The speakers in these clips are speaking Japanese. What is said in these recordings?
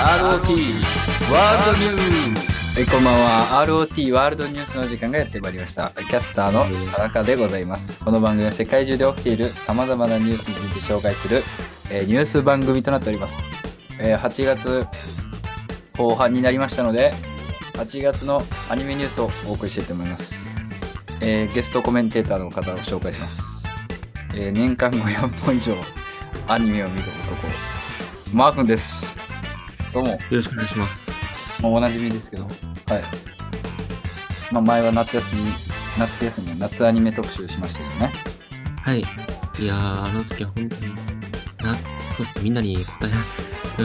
ROT ワールドニュースはい、こんばんは。ROT ワールドニュースの時間がやってまいりました。キャスターの田中でございます。この番組は世界中で起きている様々なニュースについて紹介する、えーニュース番組となっております。えー8月後半になりましたので、8月のアニメニュースをお送りしたいと思います。えーゲストコメンテーターの方を紹介します。えー年間500本以上アニメを見る男、マー君です。どうも。よろしくお願いします。もうおなじみですけど、はい。まあ、前は夏休み、夏休み、夏アニメ特集しましたけどね。はい。いやー、あの時は本当に、な、そうですね、みんなに答え、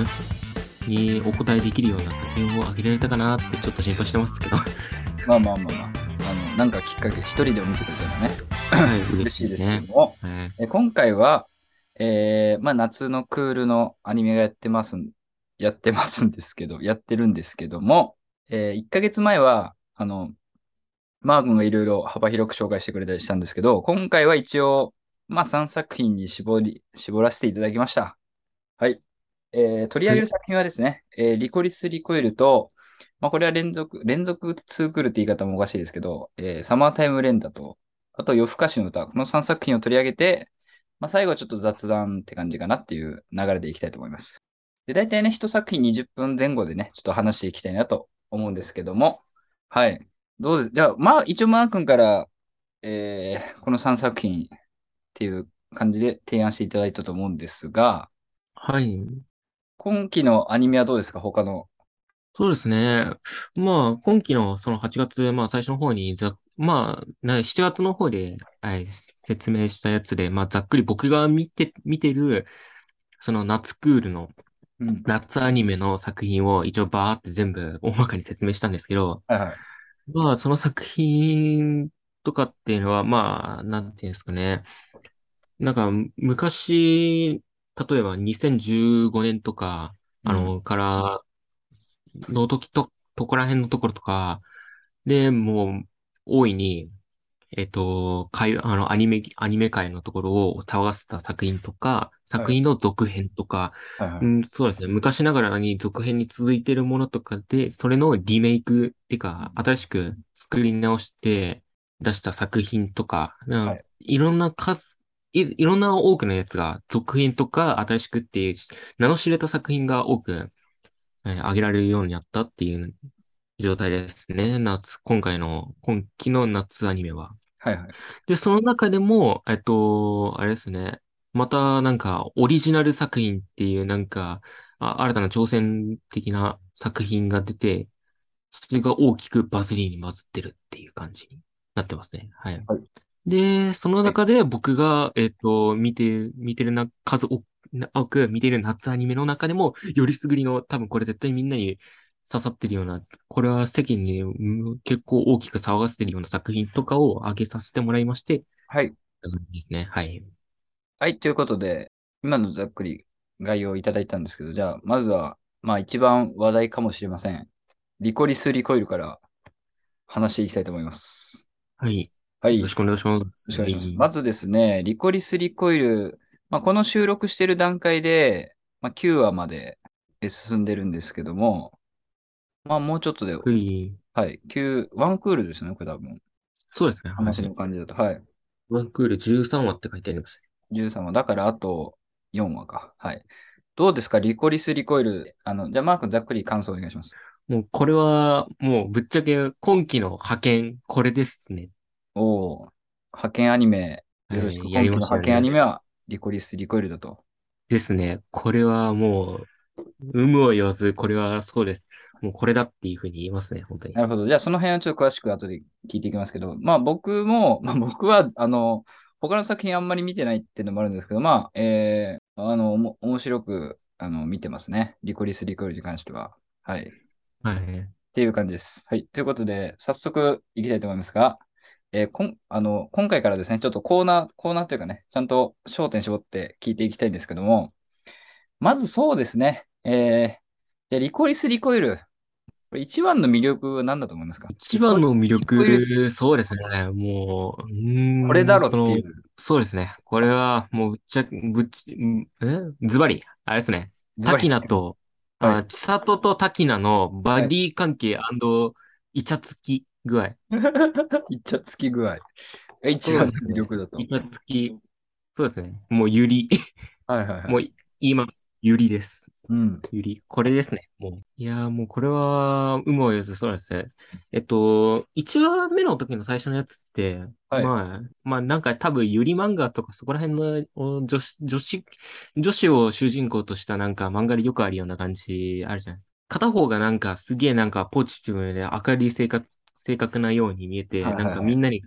うん、にお答えできるような作品をあげられたかなってちょっと心配してますけど。は まあまあまあまあ、あの、なんかきっかけ、一人でも見てくれたらね、い、嬉しいですけね。ども、はい。え今回は、えー、まあ、夏のクールのアニメがやってますん、やってますんですけど、やってるんですけども、えー、1ヶ月前は、あの、マー君がいろいろ幅広く紹介してくれたりしたんですけど、今回は一応、まあ、3作品に絞り、絞らせていただきました。はい。えー、取り上げる作品はですね、えーリコリス・リコイルと、まあ、これは連続、連続ツークールって言い方もおかしいですけど、えーサマータイム連打と、あと夜更かしの歌、この3作品を取り上げて、まあ、最後はちょっと雑談って感じかなっていう流れでいきたいと思います。で、大体ね、一作品20分前後でね、ちょっと話していきたいなと思うんですけども、はい。どうです？じゃあ、まあ、一応マー君から、えーこの3作品っていう感じで提案していただいたと思うんですが、はい。今期のアニメはどうですか？他の。そうですね。まあ、今期のその8月、まあ最初の方にざ、まあ、な7月の方で、はい、説明したやつで、まあざっくり僕が見て、見てる、その夏クールのうん。夏アニメの作品を一応バーって全部 大まかに説明したんですけど、はいはい。まあその作品とかっていうのは、まあ、なんていうんですかね。なんか昔、例えば2015年とか、あの、から、の時と、とこら辺のところとか、で、もう、大いに、えっと、会あの、アニメ、アニメ界のところを騒がせた作品とか、作品の続編とか、はいはい。うん、そうですね。昔ながらに続編に続いてるものとかで、それのリメイクっていうか、新しく作り直して出した作品とか、うんはいいろんな数、い、いろんな多くのやつが続編とか新しくっていう、名の知れた作品が多く、えー挙げられるようになったっていう状態ですね。夏、今回の、今期の夏アニメは。はいはい。で、その中でも、えっと、あれですね。また、なんか、オリジナル作品っていう、なんか、あ新たな挑戦的な作品が出て、それが大きくバズりにバズってるっていう感じになってますね。はい。はいで、その中で僕が、えっと、見て、見てるな、数多多く見てる夏アニメの中でも、よりすぐりの、多分これ絶対みんなに刺さってるような、これは世間にうん結構大きく騒がせてるような作品とかを挙げさせてもらいまして、はい。感じですね。はい。はい、ということで、今のざっくり概要をいただいたんですけど、じゃあ、まずは、まあ一番話題かもしれません。リコリス・リコイルから話していきたいと思います。はい。はい。よろしくお願いします。よろしくお願いしますはいまずですね、リコリス・リコイル、まあ、この収録している段階で、まあ、9話まで進んでるんですけども、まあもうちょっとで、はい。はい、9、ワンクールですね、これ多分。そうですね。はい話の感じだと。はい。ワンクール13話って書いてあります。13話。だからあと4話か。はい。どうですか？リコリス・リコイル。あの、じゃあマークざっくり感想お願いします。もうこれは、もうぶっちゃけ今期の派遣、これですね。おお派遣アニメ、よろしく。はい今期のやりました派遣アニメはリコリス・リコイルだと。ですね。これはもう、有無を言わず、これはそうです。もうこれだっていうふうに言いますね、本当に。なるほど。じゃあその辺はちょっと詳しく後で聞いていきますけど、まあ僕も、まあ僕は、あの、他の作品あんまり見てないっていうのもあるんですけど、まあ、えー、あの、おも面白く、あの、見てますね。リコリス・リコイルに関しては。はい。はい。っていう感じです。はい。ということで、早速いきたいと思いますが、えーこん、あの、今回からですね、ちょっとコーナー、コーナーというかね、ちゃんと焦点絞って聞いていきたいんですけども、まずそうですね、えー、じゃあリコリス・リコイル。これ一番の魅力は何だと思いますか？一番の魅力、そうですね。もう、うーんこれだろっていう。そうですね。これは、もう、ぶっちゃ、ぶっち、んえ？ズバリ、あれですね。タキナと、はいあ、千里と滝名のバディ関係イチャつき具合。いっちゃつき具合。が一番の魅力だと。イチャつき。そうですね。もうゆり。はいはいはい。もう言います。ゆりです。うん。ゆり。これですね。もう。いやーもうこれは、有無を言わずそうですね。えっと、1話目の時の最初のやつって、はいまあ、まあなんか多分ゆり漫画とかそこら辺のお女子、女子、女子を主人公としたなんか漫画でよくあるような感じあるじゃないですか。片方がなんかすげえなんかポジティブで明るい性格、性格なように見えて、はいはいはいなんかみんなに、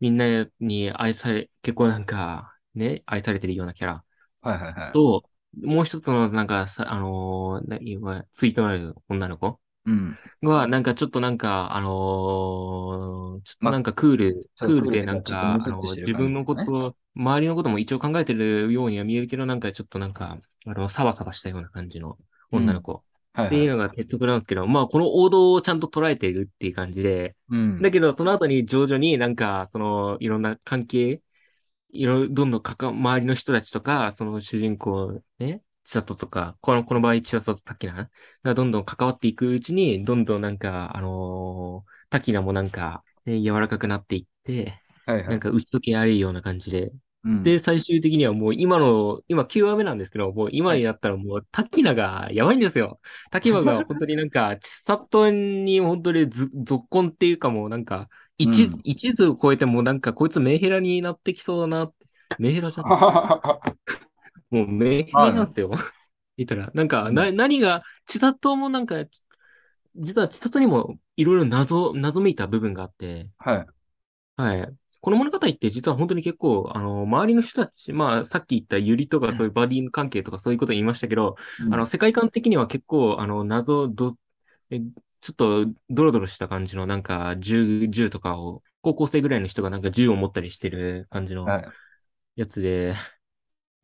みんなに愛され、結構なんかね、愛されてるようなキャラ。はいはいはい。と、もう一つのなんかさ、あのー、ないわツイートなる女の子？うん。が、なんかちょっとなんか、あのー、ちょっとなんかクール、そうクールでクールでなんか、あちょっとムスッとのしてる自分のこと、周りのことも一応考えてるようには見えるけど、なんかちょっとなんか、あの、サバサバしたような感じの女の子。はいっていうはい。のが鉄則なんですけど、まあこの王道をちゃんと捉えてるっていう感じで、うん。だけどその後に徐々になんか、その、いろんな関係、いろ、どんどんかか、周りの人たちとか、その主人公、ね、千里とか、この、この場合千里と滝名がどんどん関わっていくうちに、どんどんなんか、あのー滝名もなんか、ね、柔らかくなっていって、はいはい。なんか打ち解けられるような感じで、うん、で、最終的にはもう今の、今9話目なんですけど、もう今になったらもう滝名がやばいんですよ。滝名が本当になんか、千里に本当にず、続婚っていうかもうなんか、一途、うん一途を超えてもうなんかこいつメンヘラになってきそうだなって。メンヘラじゃん。もうメンヘラなんですよ。言ったら、なんか、な、何が、千里もなんか、実は千里にもいろいろ謎、謎めいた部分があって、はい。はい。この物語って実は本当に結構、あの、周りの人たち、まあ、さっき言ったユリとかそういうバディ関係とかそういうこと言いましたけど、あの、世界観的には結構、あの、謎、ど、え、ちょっとドロドロした感じのなんか銃、銃とかを、高校生ぐらいの人がなんか銃を持ったりしてる感じのはい。やつで、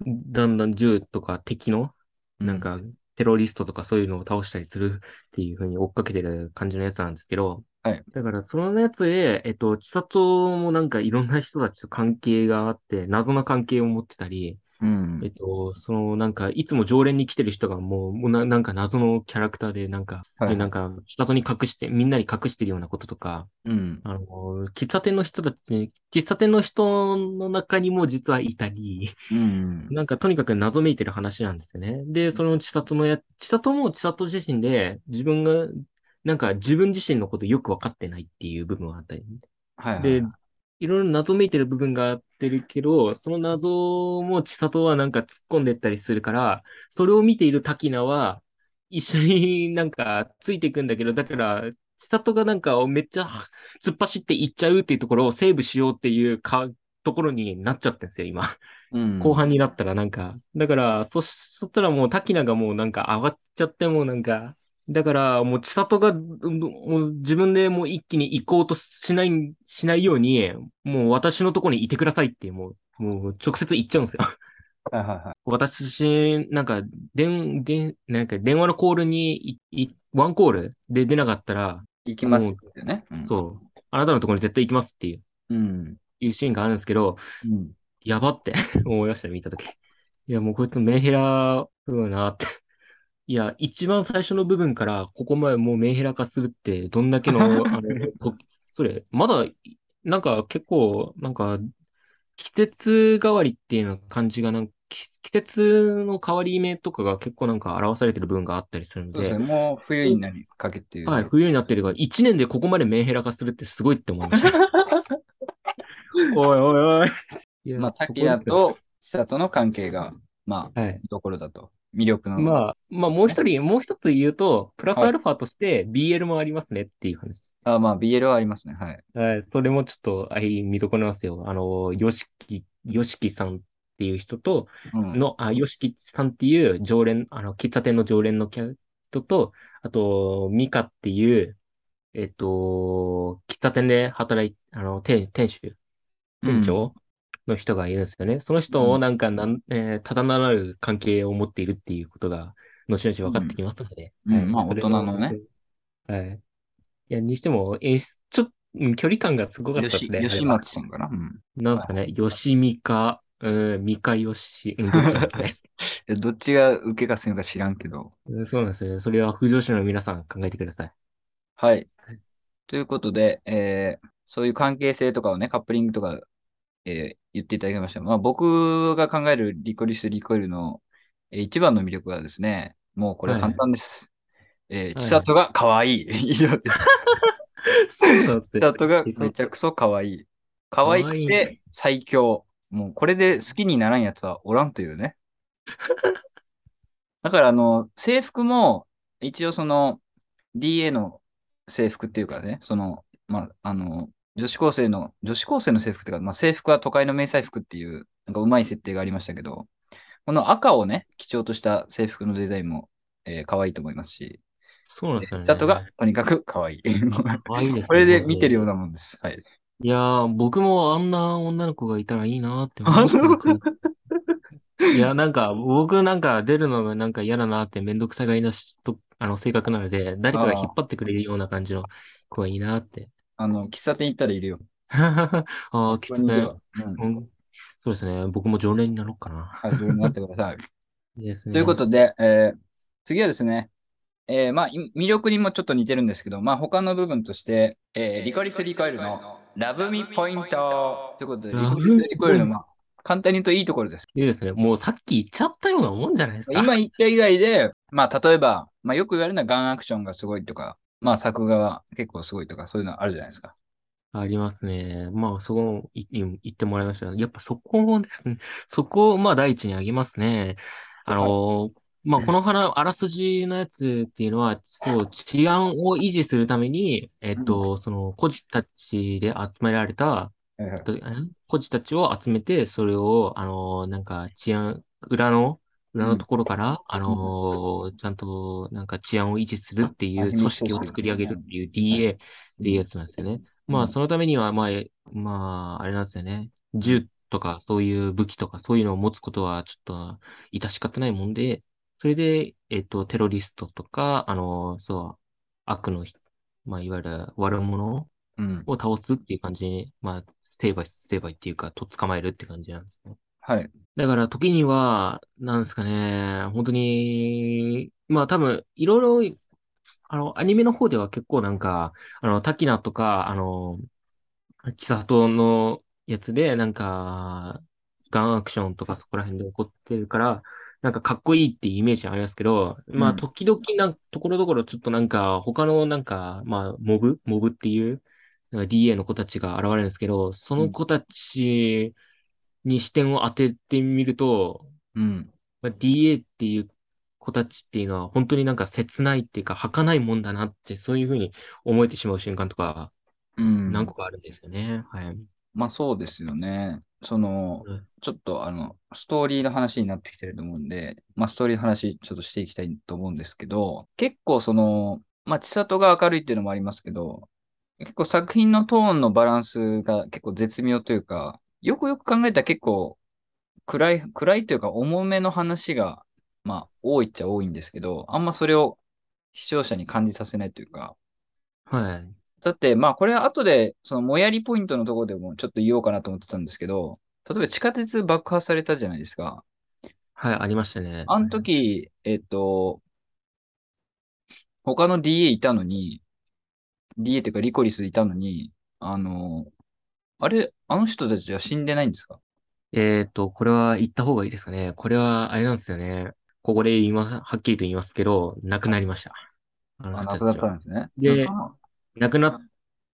だんだん銃とか敵の、なんか、テロリストとかそういうのを倒したりするっていう風に追っかけてる感じのやつなんですけど、はい。だから、そのやつで、えっと、千里もなんかいろんな人たちと関係があって、謎の関係を持ってたり、うん。えっと、そのなんか、いつも常連に来てる人がもう、もうななんか謎のキャラクターで、なんか、はいでなんか、千里に隠して、みんなに隠してるようなこととか、うん。あの、喫茶店の人たち、喫茶店の人の中にも実はいたり、うん。なんかとにかく謎めいてる話なんですよね。で、その千里のや、千里も千里自身で自分が、なんか自分自身のことよくわかってないっていう部分があったり。はいはい。で、いろいろ謎めいてる部分があってるけど、その謎も千里はなんか突っ込んでったりするから、それを見ている滝名は、一緒になんかついていくんだけど、だから、千里がなんかめっちゃ突っ走っていっちゃうっていうところをセーブしようっていうか、ところになっちゃってんですよ、今。うん後半になったらなんか、だから、そ、そしたらもう滝名がもうなんか上がっちゃってもうなんか、だからもう千里がうんもう自分でもう一気に行こうとしない、しないように、もう私のところにいてくださいってもう、もう直接言っちゃうんですよ。はいはいはい。私、なんか、電、電、なんか電話のコールにい、い、ワンコールで出なかったら、行きますよね。うんそう、あなたのところに絶対行きますっていう、うん。いうシーンがあるんですけど、うん。やばって 思いました、見たとき。いや、もうこいつメンヘラだなって。いや、一番最初の部分からここまでもうメンヘラ化するって、どんだけの、あの、こそれ、まだ、なんか結構、なんか、季節代わりっていうような感じがなんか、季季節の変わり目とかが結構なんか表されてる部分があったりするのでですね。、もう冬になりかけてる。はい、冬になってるが、一年でここまでメンヘラ化するってすごいって思いました。おいおいおい。いやまあ、そこ滝谷と千里の関係が、まあ、はい。見どころだと。魅力の。まあ、まあ、もう一人、もう一つ言うと、プラスアルファとして BL もありますねっていう話。あまあ、BL はありますね。はい。はい。それもちょっと、あい、見どころなんですよ。あの、ヨシキ、ヨシキさんっていう人と、うん。の、あ、ヨシキさんっていう常連、あの、喫茶店の常連のキャ人と、あと、ミカっていう、えっと、喫茶店で働い、あの、店、店主、店長の人がいるんですよね。その人をなんかなん、えーただならぬ関係を持っているっていうことが、後々分かってきますので。はいうんうんまあ大人のね。はい。いや、にしても、演出、ちょっと、うん距離感がすごかったです吉ね。吉松さんかな。うん。なんですかね、吉美か、うん、三日吉、うん、どっちなんですいやどっちが受けがするのか知らんけど。ね。うんそうなんですね。それは、不女子の皆さん考えてください。はい。ということで、えーそういう関係性とかをね、カップリングとか、えー言っていただきました。まあ僕が考えるリコリス・リコイルの、えー一番の魅力はですね、もうこれは簡単です。えー、千里が可愛い。以上です。そうなんですね。千里がめちゃくそ可愛い。可愛くて最強。もうこれで好きにならんやつはおらんというね。だからあの、制服も一応その DA の制服っていうかね、その、まあ、あの、女子高生の、女子高生の制服っていうか、まあ、制服は都会の迷彩服っていう、なんかうまい設定がありましたけど、この赤をね、基調とした制服のデザインも、えー可愛いと思いますし、そうなんですよね。千里がとにかく可愛い。可愛いですねこれで見てるようなもんです。はい。いやー、僕もあんな女の子がいたらいいなって思いました いや、なんか、僕なんか出るのがなんか嫌だなってめんどくさがいなしと、あの、性格なので、誰かが引っ張ってくれるような感じの子がいいなって。あの、喫茶店行ったらいるよ。ああ、きつね。ここにいるわうん。うんそうですね。僕も常連になろうかな。はい、自分になってください。いいですね。ということで、えー次はですね、えーまあ、い魅力にもちょっと似てるんですけど、まあ、他の部分として、えーリコリス・リコイルのラブミポイントということで、リコリス・リコイルの、まあ、簡単に言うといいところです。いいですね。もうさっき言っちゃったようなもんじゃないですか。今言った以外で、まあ、例えば、まあ、よく言われるのはガンアクションがすごいとか、まあ、作画は結構すごいとか、そういうのあるじゃないですか。ありますね。まあ、そこいい言ってもらいました。やっぱそこですね。そこを、まあ、第一に挙げますね。あの、まあ、この花、あらすじのやつっていうのは、そう、治安を維持するために、えっと、その、孤児たちで集められた、孤児たちを集めて、それを、あの、なんか治安、裏の、裏のところから、あの、ちゃんと、なんか治安を維持するっていう組織を作り上げるっていう DA っていうやつなんですよね。まあ、そのためには、まあ、えまあ、あれなんですよね。銃とか、そういう武器とか、そういうのを持つことは、ちょっと、致し方ないもんで、それで、えっと、テロリストとか、あの、そう、悪の、まあ、いわゆる悪者うん。を倒すっていう感じに、まあ、成敗、成敗っていうか、と捕まえるって感じなんですね。はい。だから、時には、なんですかね、本当に、まあ多分、いろいろ、あの、アニメの方では結構なんか、あの、タキナとか、あの、千里のやつで、なんか、ガンアクションとかそこら辺で起こってるから、なんかかっこいいっていうイメージありますけど、まあうん時々な、ところどころちょっとなんか、他のなんか、まあ、モブ？モブっていう、なんか DA の子たちが現れるんですけど、その子たちに視点を当ててみると、うん。まあ、DA っていう子たちっていうのは本当になんか切ないっていうか儚いもんだなってそういうふうに思えてしまう瞬間とかうん。何個かあるんですよね。はい。まあそうですよね。そのうん、ちょっとあの、ストーリーの話になってきてると思うんで、まあストーリーの話ちょっとしていきたいと思うんですけど、結構その、まあ千里が明るいっていうのもありますけど、結構作品のトーンのバランスが結構絶妙というか、よくよく考えたら結構暗い、暗いというか重めの話が、まあ多いっちゃ多いんですけど、あんまそれを視聴者に感じさせないというか、はい。だって、まあ、これは後で、その、もやりポイントのところでもちょっと言おうかなと思ってたんですけど、例えば地下鉄爆破されたじゃないですか。はい、ありましたね。あの時、えっと、他の DA いたのに、DA っていうかリコリスいたのに、あの、あれ、あの人たちは死んでないんですか？えっと、これは言った方がいいですかね。これは、あれなんですよね。ここで言います、はっきりと言いますけど、亡くなりました。あのあ、人亡くなったたちは。んですね。で亡くなっ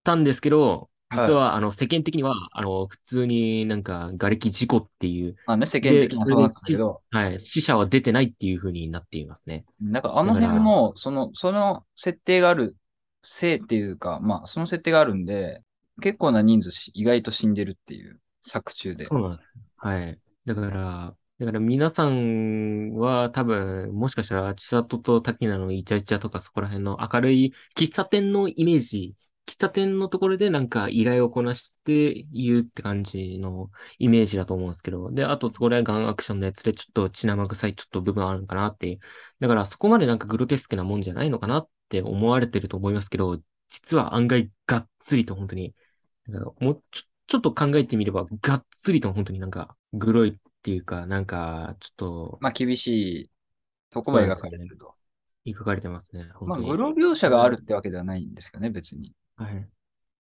たんですけど、はい実は、あの、世間的には、あの、普通になんか、瓦礫事故っていう、まあね、世間的にはそうなんですけど、はい、死者は出てないっていう風になっていますね。なんかあの辺も、その、その設定があるせいっていうか、まあ、その設定があるんで、結構な人数し意外と死んでるっていう作中で。そうなんです。はい。だから、だから皆さんは多分、もしかしたら、千里と滝名のイチャイチャとかそこら辺の明るい喫茶店のイメージ、喫茶店のところでなんか依頼をこなして言うって感じのイメージだと思うんですけど、で、あとそこでガンアクションのやつでちょっと血生臭いちょっと部分あるのかなっていう。だからそこまでなんかグロテスクなもんじゃないのかなって思われてると思いますけど、実は案外がっつりと本当に、もうちょちょっと考えてみれば、がっつりと本当になんか、グロいっていうか、なんか、ちょっと、まあ厳しいとこまで描かれてると。描かれてますね。本まあ。グロ描写があるってわけではないんですけどね、別に。はい。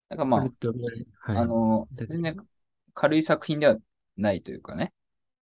だからまあこれっ、てはい。あの、だ全然軽い作品ではないというかね。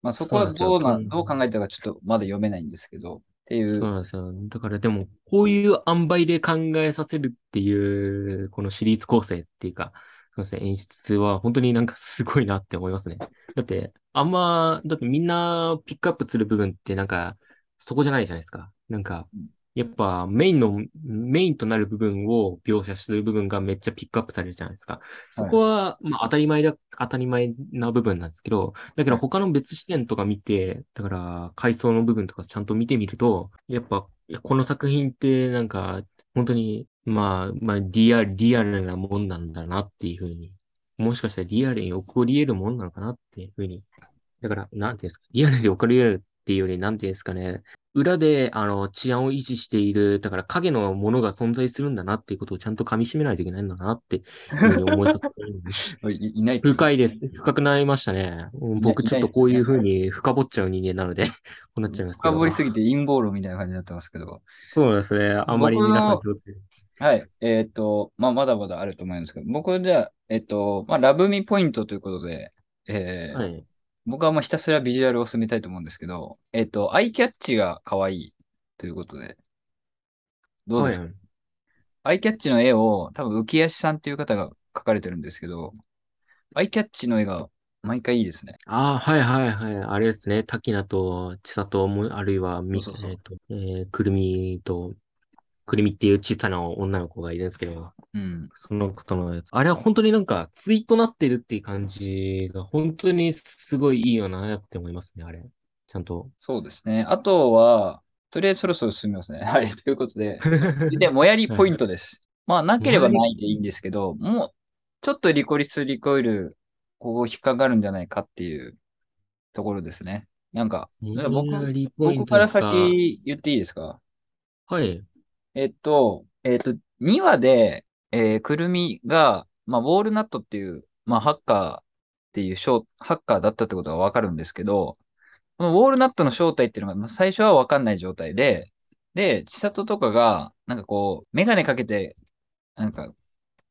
まあそこはどうな、どう考えたかちょっとまだ読めないんですけど、っていう。そうなんですよ。だからでも、こういう塩梅で考えさせるっていう、このシリーズ構成っていうか、そうですね、演出は本当になんかすごいなって思いますね。だって、あんま、だってみんなピックアップする部分ってなんか、そこじゃないじゃないですか。なんかうん、やっぱメインの、メインとなる部分を描写する部分がめっちゃピックアップされるじゃないですか。そこは、まあ当たり前だ、当たり前な部分なんですけど、だけど他の別視点とか見て、だから階層の部分とかちゃんと見てみると、やっぱこの作品ってなんか本当に、まあ、まあリアル、リアルなもんなんだなっていうふうに、もしかしたらリアルに起こり得るもんなのかなっていうふうに。だから、なんていうんですか、リアルで起こり得るっていうより、なんていうんですかね、裏で、あの、治安を維持している、だから影のものが存在するんだなっていうことをちゃんと噛み締めないといけないんだなっていうふうに思いさせて いいない深いです。深くなりましたね。うん僕ちょっとこういう風に深掘っちゃう人間なので、こうなっちゃいますけど。深掘りすぎて陰謀論みたいな感じになってますけど。そうですね。あんまり皆さん気をつけて。はい。えっ、と、まあ、まだまだあると思うんですけど、僕では、えっ、と、まあ、ラブミポイントということで、えーはい。僕はもうひたすらビジュアルを進めたいと思うんですけど、えっ、と、アイキャッチが可愛いということで、どうです？か、はいアイキャッチの絵を多分浮足さんっていう方が描かれてるんですけど、アイキャッチの絵が毎回いいですね。ああ、はいはいはい。あれですね。滝名と千里も、あるいはみ、そうそうそうえっと、えーくるみと、くるみっていう小さな女の子がいるんですけど、うん。そのことのやつ。あれは本当になんか、ツイートなってるっていう感じが、本当にすごいいいよなって思いますね、あれ。ちゃんと。そうですね。あとは、とりあえずそろそろ進みますね。はい。ということで、で、もやりポイントです。まあ、なければないでいいんですけど、もう、ちょっとリコリスリコイル、ここ引っかかるんじゃないかっていうところですね。なんか、僕、もやりポイン僕から先言っていいですか？はい。えっと、えっと、2話で、えーくるみが、まあ、ウォールナットっていう、まあ、ハッカーっていう正、ハッカーだったってことがわかるんですけど、このウォールナットの正体っていうのが、まあ最初はわかんない状態で、で、千里とかが、なんかこう、メガネかけて、なんか、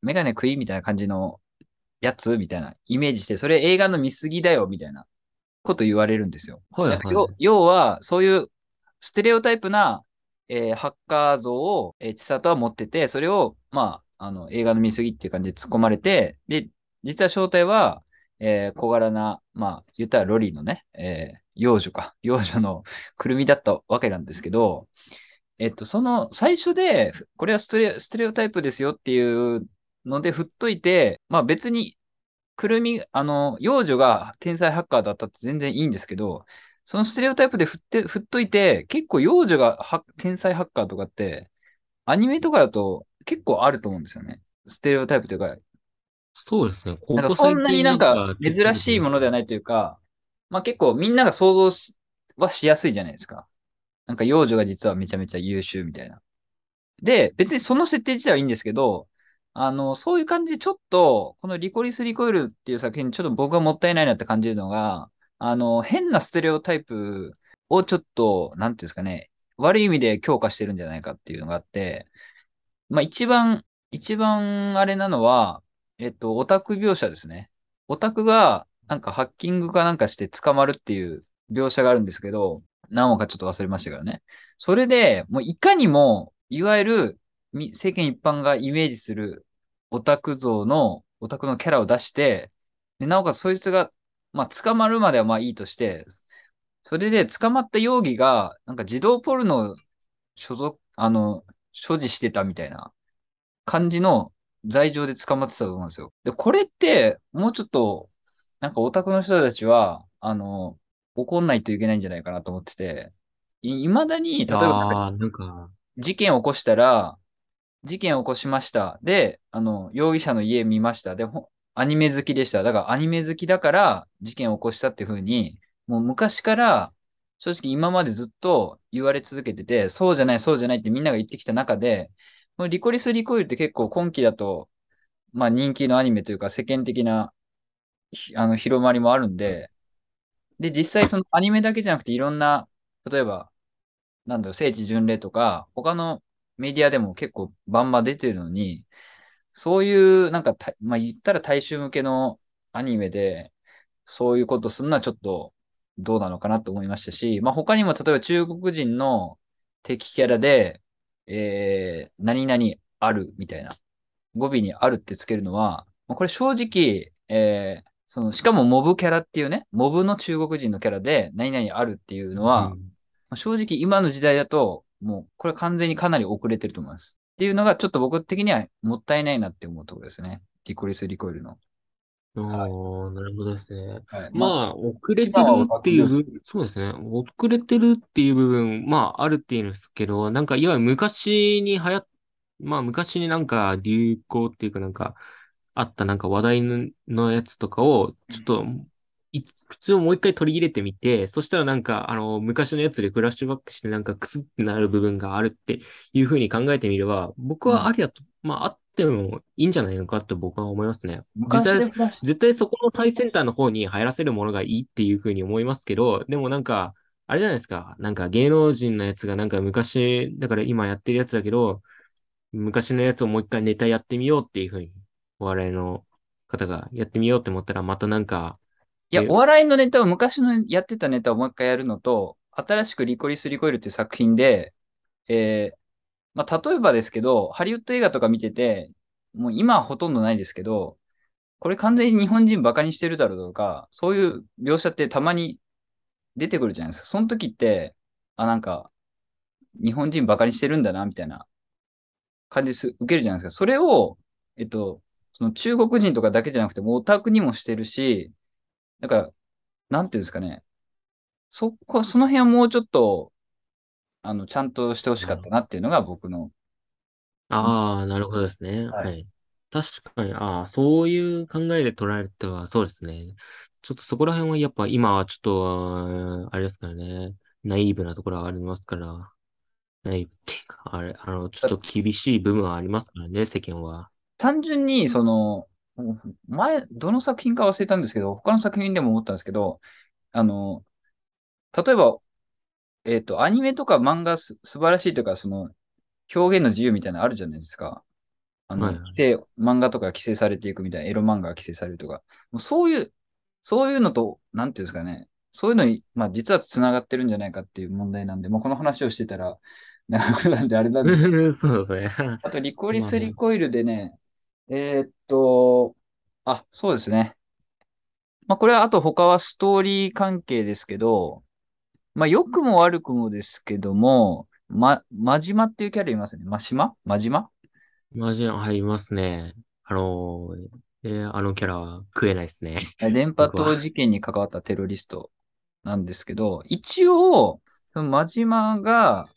メガネ食いみたいな感じのやつみたいなイメージして、それ映画の見過ぎだよみたいなこと言われるんですよ。はいはい。要要は、そういうステレオタイプな、えーハッカー像を、えー、千里は持ってて、それを、まあ、あの、映画の見過ぎっていう感じで突っ込まれて、で、実は正体は、えー小柄な、まあ、言ったらロリーのね、えー幼女か、幼女の くるみだったわけなんですけど、えっと、その最初で、これはステレステレオタイプですよっていうので振っといて、まあ別に、くるみ、あの、幼女が天才ハッカーだったって全然いいんですけど、そのステレオタイプで振って、振っといて、結構幼女がハ天才ハッカーとかって、アニメとかだと結構あると思うんですよね。ステレオタイプというか、そうですね。こなんかこそんなになんか珍しいものではないというか、まあ結構みんなが想像しはしやすいじゃないですか。なんか幼女が実はめちゃめちゃ優秀みたいな。で、別にその設定自体はいいんですけど、あの、そういう感じでちょっと、このリコリス・リコイルっていう作品にちょっと僕はもったいないなって感じるのが、あの、変なステレオタイプをちょっと、なんていうんですかね、悪い意味で強化してるんじゃないかっていうのがあって、まあ一番、一番あれなのは、えっと、オタク描写ですね。オタクが、なんかハッキングかなんかして捕まるっていう描写があるんですけど、何話かちょっと忘れましたからね。それで、もういかにも、いわゆるみ世間一般がイメージするオタク像の、オタクのキャラを出して、でなおかつそいつが、まあ、捕まるまではまあいいとして、それで捕まった容疑が、なんか児童ポルノを所属、あの、所持してたみたいな感じの罪状で捕まってたと思うんですよ。で、これって、もうちょっと、なんかオタクの人たちは、あの、怒んないといけないんじゃないかなと思ってて、い、未だに、例えば事件を起こしたら、事件を起こしました。で、あの、容疑者の家見ました。で、ほアニメ好きでした。だからアニメ好きだから事件を起こしたっていうふうに、もう昔から、正直今までずっと言われ続けてて、そうじゃない、そうじゃないってみんなが言ってきた中で、このリコリス・リコイルって結構今期だと、まあ人気のアニメというか世間的な、あの、広まりもあるんで、で、実際そのアニメだけじゃなくていろんな、例えば、なんだろう、聖地巡礼とか、他のメディアでも結構バンバン出てるのに、そういう、なんかた、まあ、言ったら大衆向けのアニメで、そういうことするのはちょっとどうなのかなと思いましたし、まあ、他にも例えば中国人の敵キャラで、えー、何々あるみたいな、語尾にあるってつけるのは、まあ、これ正直、えー、その、しかもモブキャラっていうね、モブの中国人のキャラで何々あるっていうのは、うんまあ正直今の時代だと、もうこれ完全にかなり遅れてると思います。っていうのがちょっと僕的にはもったいないなって思うところですね。リコリス・リコイルの。ああ、なるほどですね。はい、まあ、遅れてるっていう部分、そうですね。遅れてるっていう部分、まあ、あるっていうんですけど、なんか、いわゆる昔に流行っ、まあ、昔になんか流行っていうかなんか、あったなんか話題ののやつとかを、ちょっと、い普通をもう一回取り入れてみて、そしたらなんか、あの、昔のやつでフラッシュバックしてなんかクスってなる部分があるっていうふうに考えてみれば、僕はありだと、まあ、あってもいいんじゃないのかって僕は思いますね。実昔際でフラッシュ絶対そこの最先端の方に入らせるものがいいっていうふうに思いますけど、でもなんか、あれじゃないですか。なんか芸能人のやつがなんか昔、だから今やってるやつだけど、昔のやつをもう一回ネタやってみようっていうふうに、お笑いの方がやってみようって思ったら、またなんか、いや、えお笑いのネタを昔のやってたネタをもう一回やるのと、新しくリコリス・リコイルっていう作品で、えーまあ、例えばですけど、ハリウッド映画とか見てて、もう今はほとんどないですけど、これ完全に日本人バカにしてるだろうとか、そういう描写ってたまに出てくるじゃないですか。その時って、あ、なんか、日本人バカにしてるんだな、みたいな感じす、受けるじゃないですか。それを、えっと、その中国人とかだけじゃなくて、もうオタクにもしてるし、だから、なんていうんですかね。そこ、その辺はもうちょっと、あの、ちゃんとしてほしかったなっていうのが僕の、ああ、なるほどですね。はいはい。確かに、ああ、そういう考えで捉えるってのはそうですね。ちょっとそこら辺はやっぱ今はちょっと、あれですからね。ナイーブなところはありますから。ナイーブっていうか、あれ、あの、ちょっと厳しい部分はありますからね、世間は。単純に、その、前、どの作品か忘れたんですけど、他の作品でも思ったんですけど、あの、例えば、えっと、アニメとか漫画す素晴らしいというか、その、表現の自由みたいなのあるじゃないですか。あの、はい規制、漫画とか規制されていくみたいな、エロ漫画が規制されるとか。もうそういう、そういうのと、なんていうんですかね。そういうのに、まあ実は繋がってるんじゃないかっていう問題なんで、もうこの話をしてたら、長くなんであれなんですけど そうですね。あと、リコリス・リコイルでね、えーっと、あ、そうですね。まあ、これはあと他はストーリー関係ですけど、まあ、良くも悪くもですけども、ま、真島っていうキャラいますね。真島？真島？マジで入りますね。あのー、えーあのキャラは食えないですね。電波塔事件に関わったテロリストなんですけど、一応、その真島が、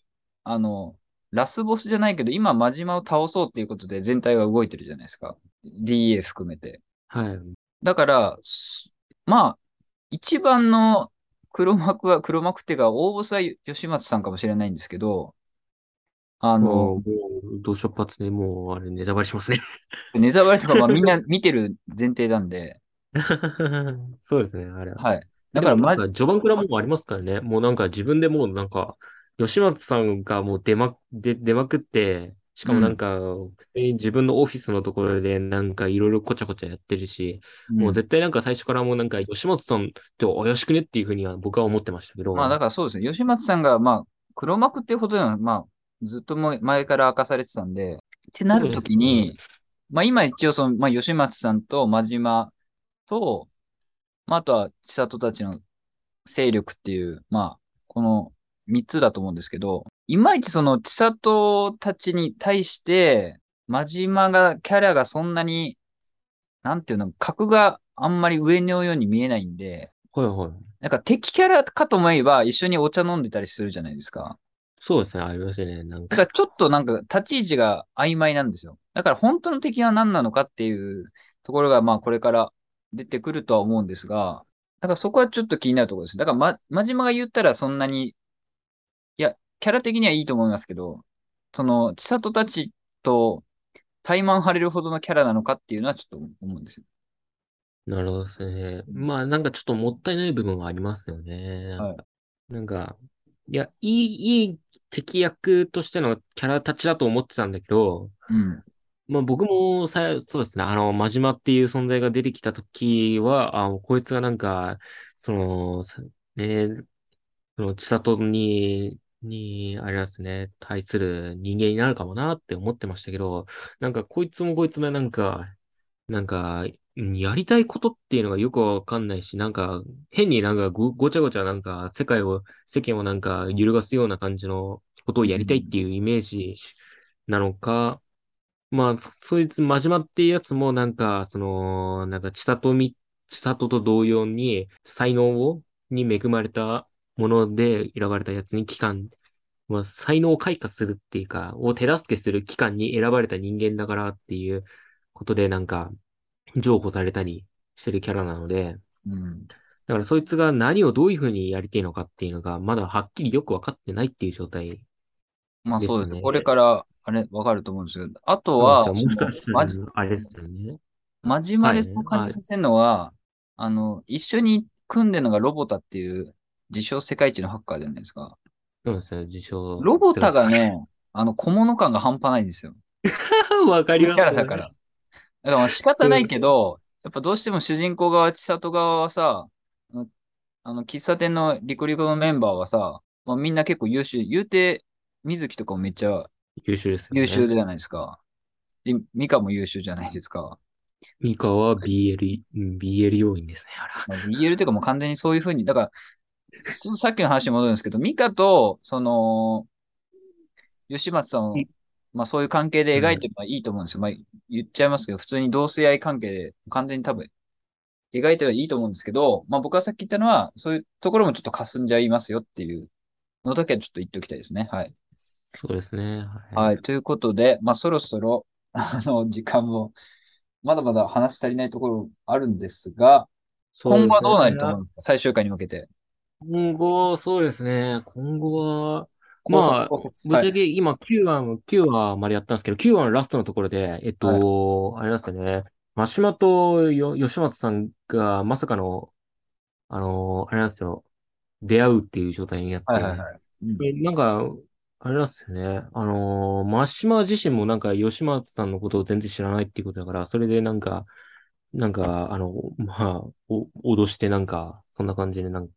あの、ラスボスじゃないけど、今真島を倒そうっていうことで全体が動いてるじゃないですか。DA 含めて。はい。だから、すまあ、一番の黒幕は、黒幕っていうか、大ボスは吉松さんかもしれないんですけど、あの、もう、どうしよっぱつね、もう、あれ、ネタバレしますね。ネタバレとかまあみんな見てる前提なんで、そうですね、あれは。はい。だから、ま序盤からもうありますからね。もうなんか自分でもうなんか、吉松さんがもう出ま、出、出まくって、しかもなんか、普通に自分のオフィスのところでなんかいろいろこちゃこちゃやってるし、もう絶対なんか最初からもうなんか吉松さんって怪しくねっていうふうには僕は思ってましたけど。まあ、だからそうですね。吉松さんが、まあ、黒幕っていうほどでは、まあ、ずっとも前から明かされてたんで、ってなるときに、まあ今一応その、まあ吉松さんと真島と、まああとは千里たちの勢力っていう、まあ、この三つだと思うんですけど、いまいちその千里たちに対して、真島が、キャラがそんなに、なんていうの、格があんまり上のように見えないんで、はいはい。なんか敵キャラかと思えば一緒にお茶飲んでたりするじゃないですか。そうですね、ありますね。なんか、だからちょっとなんか立ち位置が曖昧なんですよ。だから本当の敵は何なのかっていうところがまあこれから出てくるとは思うんですが、だからそこはちょっと気になるところです。だからま、真島が言ったらそんなに、キャラ的にはいいと思いますけど、その、千里たちと対マン張れるほどのキャラなのかっていうのはちょっと思うんですよ。なるほどですね。まあ、なんかちょっともったいない部分はありますよね。はいなんか、いや、いい、いい敵役としてのキャラたちだと思ってたんだけど、うん。まあ僕もさ、そうですね、あの、真島っていう存在が出てきたときは、あ、こいつがなんか、その、さね、その、千里に、に、あれですね、対する人間になるかもなって思ってましたけど、なんかこいつもこいつでなんか、なんか、うんやりたいことっていうのがよくわかんないし、なんか、変になんかご、ごちゃごちゃなんか、世界を、世間をなんか揺るがすような感じのことをやりたいっていうイメージなのか、まあ、そそいつ、真島っていうやつもなんか、その、なんか、千里み、千里と同様に、才能を、に恵まれたもので選ばれたやつに機関、まあ、才能を開花するっていうか、を手助けする機関に選ばれた人間だからっていうことで、なんか、譲歩されたりしてるキャラなので、うん。だからそいつが何をどういうふうにやりたいのかっていうのが、まだはっきりよくわかってないっていう状態。まあそうですね。これから、あれ、わかると思うんですけど、あとは、もしかしたまら、あれですよね。真島ではいそう感じさせるのは、あの、一緒に組んでるのがロボタっていう、自称世界一のハッカーじゃないですか。そうですね、自称。ロボタがね、あの、小物感が半端ないんですよ。わかりますキャラだから。だからまあ仕方ないけど、やっぱどうしても主人公側、千里側はさ、あの喫茶店のリコリコのメンバーはさ、まあ、みんな結構優秀。言うて、水木とかもめっちゃ優秀ですよね。優秀じゃないですか。で、ミカも優秀じゃないですか。ミカは BL、うん BL 要員ですね、あら。まあ BL というかもう完全にそういう風に、だから、そさっきの話に戻るんですけど、ミカと、その、吉松さんをうん、まあそういう関係で描いてればいいと思うんですよ。まあ言っちゃいますけど、普通に同性愛関係で完全に多分描いてはいいと思うんですけど、まあ僕がさっき言ったのは、そういうところもちょっと霞んじゃいますよっていうのだけはちょっと言っておきたいですね。はい。そうですね。はい。ということで、まあそろそろ、あの、時間も、まだまだ話し足りないところあるんですが、今後はどうなると思うんですか？最終回に向けて。今後、そうですね。今後は、考察まあ考察ぶっちゃはい。け今9話、9話までやったんですけど、9話のラストのところで、えっと、あれなんですよね。マシマとよ吉松さんがまさかの、あの、あれなんですよ。出会うっていう状態になって、はいはいはい。うんでなんか、あれなんですよね。あのー、マシマ自身もなんか吉松さんのことを全然知らないっていうことだから、それでなんか、なんか、あの、まあ、お、脅してなんか、そんな感じでなんか、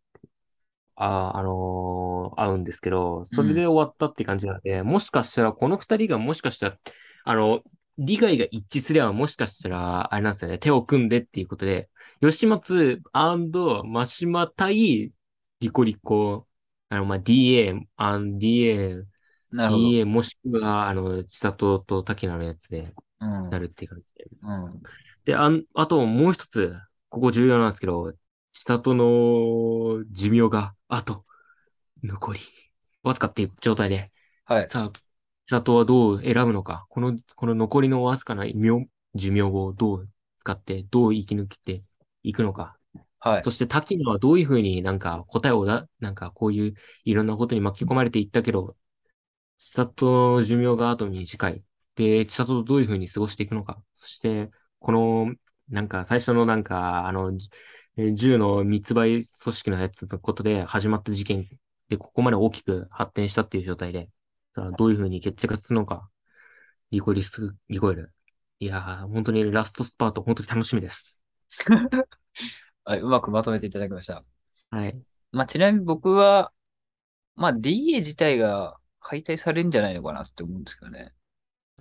あ、あのー会うんですけど、それで終わったって感じなので、もしかしたらこの二人がもしかしたら、あの、利害が一致すればもしかしたら、あれなんですよね、手を組んでっていうことで、吉松マシマ対リコリコ、あの、まあ、DA、あ DA。DA もしくは、あの、千里と滝名のやつでうん。なるっていう感じで。うん。で、あん、あともう一つ、ここ重要なんですけど、千里の寿命が、あと、残り、わずかっていう状態で、はい。さあ、千里はどう選ぶのか、この、この残りのわずかな寿命をどう使って、どう生き抜きていくのか。はいそ。して滝野はどういうふうになんか答えをだ、なんかこういういろんなことに巻き込まれていったけど、千里の寿命があと短い。で、千里とどういうふうに過ごしていくのか。そして、この、なんか最初のなんか、あの、じえー銃の密売組織のやつのことで始まった事件で、ここまで大きく発展したっていう状態で、さあ、どういうふうに決着するのか。リコリス、リコイル。いやー、本当にラストスパート、本当に楽しみです。はい。うまくまとめていただきました。はい。まあ、ちなみに僕は、まあ、DA 自体が解体されるんじゃないのかなって思うんですけどね。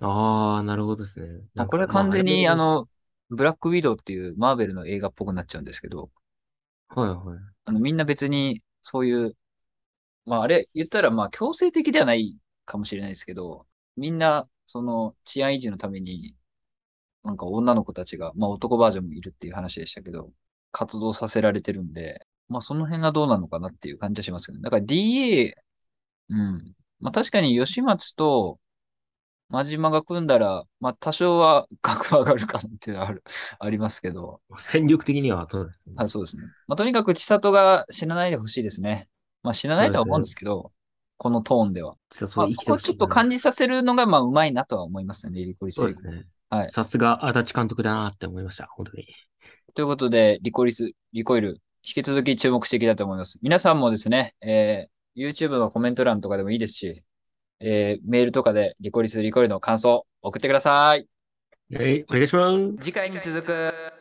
ああ、なるほどですね。まあ、これは完全に、まあ、の、ブラックウィドウっていうマーベルの映画っぽくなっちゃうんですけど、はいはい。あの、みんな別にそういう、まあ、あれ、言ったら、まあ、強制的ではないかもしれないですけど、みんな、その、治安維持のために、なんか女の子たちが、まあ、男バージョンもいるっていう話でしたけど、活動させられてるんで、まあ、その辺がどうなのかなっていう感じはしますけど、だから DA、うん。まあ、確かに吉松と真島が組んだら、まあ、多少は格上がるかなっていうのはある、ありますけど、戦力的にはそうですね。はい、そうですね。まあ、とにかく千里が死なないでほしいですね。まあ、死なないとは思うんですけど、このトーンでは。千里まあ、生きてほしいそこをちょっと感じさせるのが、まあ、うまいなとは思いますね、リコリセリフそうですね。はいさすが足立監督だなって思いました。本当に。ということで、リコリス、リコイル、引き続き注目していきたいと思います。皆さんもですね、えー、YouTube のコメント欄とかでもいいですし、えー、メールとかでリコリス、リコイルの感想送ってください。はい、お願いします。次回に続く。